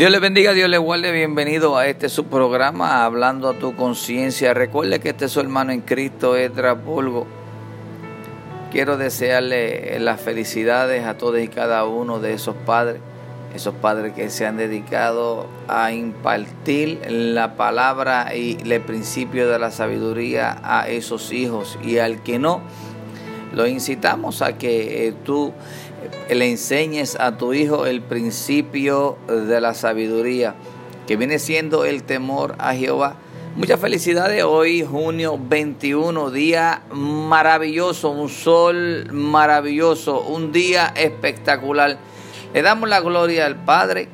Dios le bendiga, Dios le guarde. Bienvenido a este su programa, Hablando a tu conciencia. Recuerde que este es su hermano en Cristo, Edra Bulgo. Quiero desearle las felicidades a todos y cada uno de esos padres, esos padres que se han dedicado a impartir la palabra y el principio de la sabiduría a esos hijos. Y al que no, lo incitamos a que eh, tú le enseñes a tu hijo el principio de la sabiduría, que viene siendo el temor a Jehová. Muchas felicidades hoy, junio 21, día maravilloso, un sol maravilloso, un día espectacular. Le damos la gloria al Padre,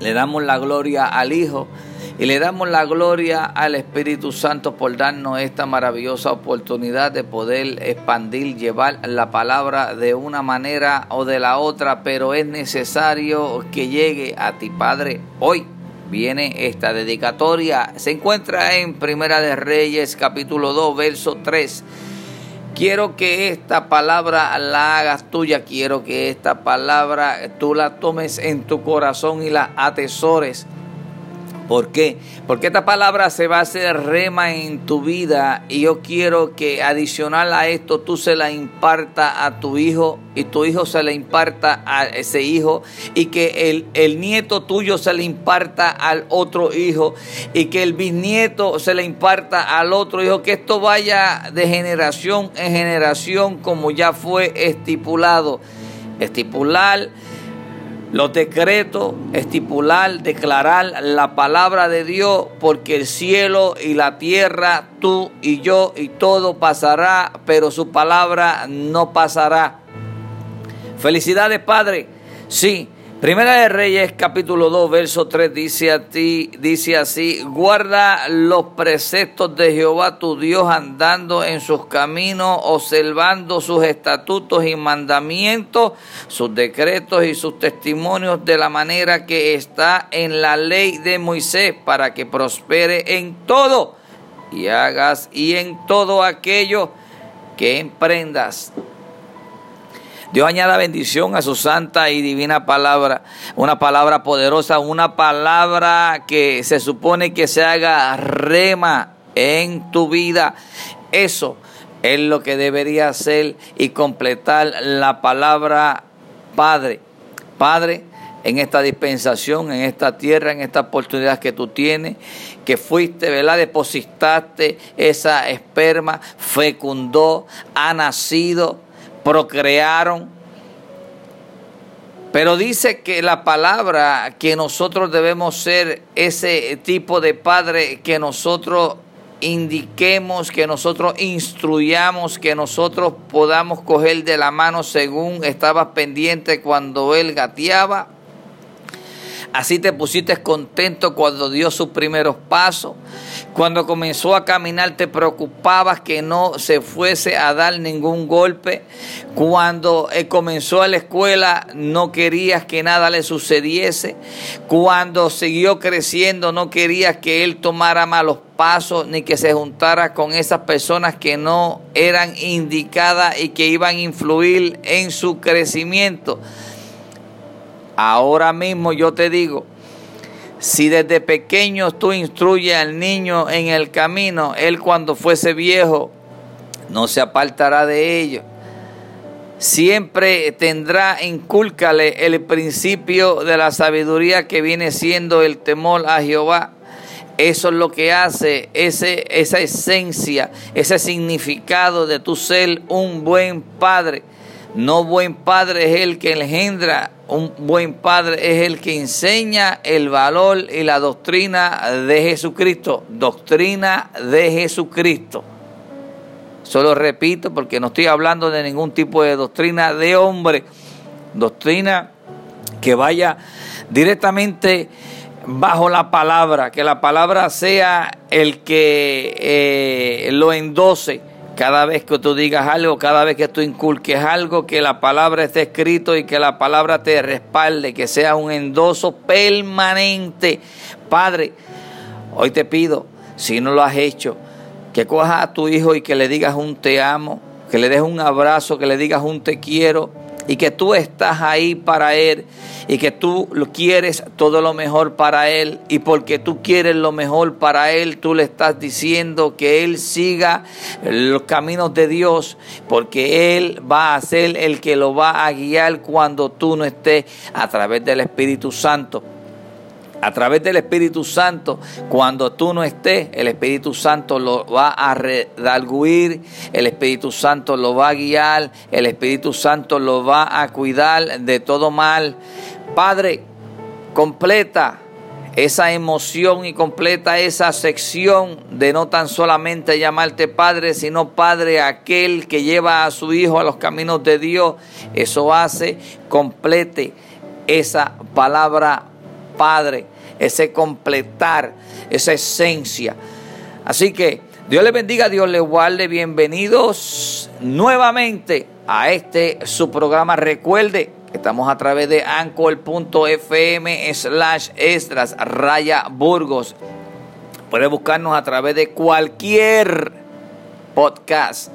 le damos la gloria al Hijo y le damos la gloria al Espíritu Santo por darnos esta maravillosa oportunidad de poder expandir, llevar la palabra de una manera o de la otra, pero es necesario que llegue a ti, Padre, hoy. Viene esta dedicatoria, se encuentra en Primera de Reyes capítulo 2, verso 3. Quiero que esta palabra la hagas tuya, quiero que esta palabra tú la tomes en tu corazón y la atesores ¿Por qué? Porque esta palabra se va a hacer rema en tu vida y yo quiero que adicional a esto tú se la imparta a tu hijo y tu hijo se la imparta a ese hijo y que el, el nieto tuyo se le imparta al otro hijo y que el bisnieto se le imparta al otro hijo, que esto vaya de generación en generación como ya fue estipulado. Estipular los decretos, estipular, declarar la palabra de Dios, porque el cielo y la tierra, tú y yo y todo pasará, pero su palabra no pasará. Felicidades, Padre. Sí, Primera de Reyes capítulo 2 verso 3 dice a ti, dice así, guarda los preceptos de Jehová tu Dios andando en sus caminos, observando sus estatutos y mandamientos, sus decretos y sus testimonios de la manera que está en la ley de Moisés para que prospere en todo y hagas y en todo aquello que emprendas Dios añada bendición a su santa y divina palabra, una palabra poderosa, una palabra que se supone que se haga rema en tu vida. Eso es lo que debería hacer y completar la palabra Padre. Padre, en esta dispensación, en esta tierra, en esta oportunidad que tú tienes, que fuiste, ¿verdad? Depositaste esa esperma, fecundó, ha nacido, procrearon. Pero dice que la palabra que nosotros debemos ser ese tipo de padre que nosotros indiquemos, que nosotros instruyamos, que nosotros podamos coger de la mano según estabas pendiente cuando él gateaba. Así te pusiste contento cuando dio sus primeros pasos. Cuando comenzó a caminar te preocupabas que no se fuese a dar ningún golpe. Cuando eh, comenzó a la escuela no querías que nada le sucediese. Cuando siguió creciendo no querías que él tomara malos pasos ni que se juntara con esas personas que no eran indicadas y que iban a influir en su crecimiento. Ahora mismo yo te digo, si desde pequeño tú instruyes al niño en el camino, él cuando fuese viejo no se apartará de ello. Siempre tendrá, incúlcale el principio de la sabiduría que viene siendo el temor a Jehová. Eso es lo que hace ese, esa esencia, ese significado de tu ser un buen padre. No buen padre es el que engendra un buen padre es el que enseña el valor y la doctrina de Jesucristo. Doctrina de Jesucristo. Solo repito porque no estoy hablando de ningún tipo de doctrina de hombre. Doctrina que vaya directamente bajo la palabra, que la palabra sea el que eh, lo endose cada vez que tú digas algo, cada vez que tú inculques algo, que la palabra esté escrito y que la palabra te respalde, que sea un endoso permanente. Padre, hoy te pido, si no lo has hecho, que cojas a tu hijo y que le digas un te amo, que le des un abrazo, que le digas un te quiero, y que tú estás ahí para Él y que tú quieres todo lo mejor para Él. Y porque tú quieres lo mejor para Él, tú le estás diciendo que Él siga los caminos de Dios porque Él va a ser el que lo va a guiar cuando tú no estés a través del Espíritu Santo a través del Espíritu Santo, cuando tú no estés, el Espíritu Santo lo va a redarguir, el Espíritu Santo lo va a guiar, el Espíritu Santo lo va a cuidar de todo mal. Padre, completa esa emoción y completa esa sección de no tan solamente llamarte Padre, sino Padre aquel que lleva a su Hijo a los caminos de Dios. Eso hace, complete esa palabra Padre ese completar, esa esencia. Así que Dios le bendiga, Dios le guarde. Bienvenidos nuevamente a este su programa. Recuerde que estamos a través de anchor.fm slash extras raya burgos. Puede buscarnos a través de cualquier podcast.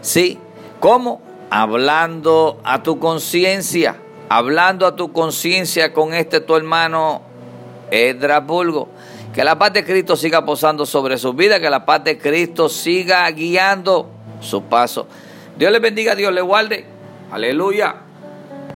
¿Sí? ¿Cómo? Hablando a tu conciencia. Hablando a tu conciencia con este tu hermano Edrasburgo. Que la paz de Cristo siga posando sobre su vida, que la paz de Cristo siga guiando su paso. Dios le bendiga, Dios le guarde. Aleluya.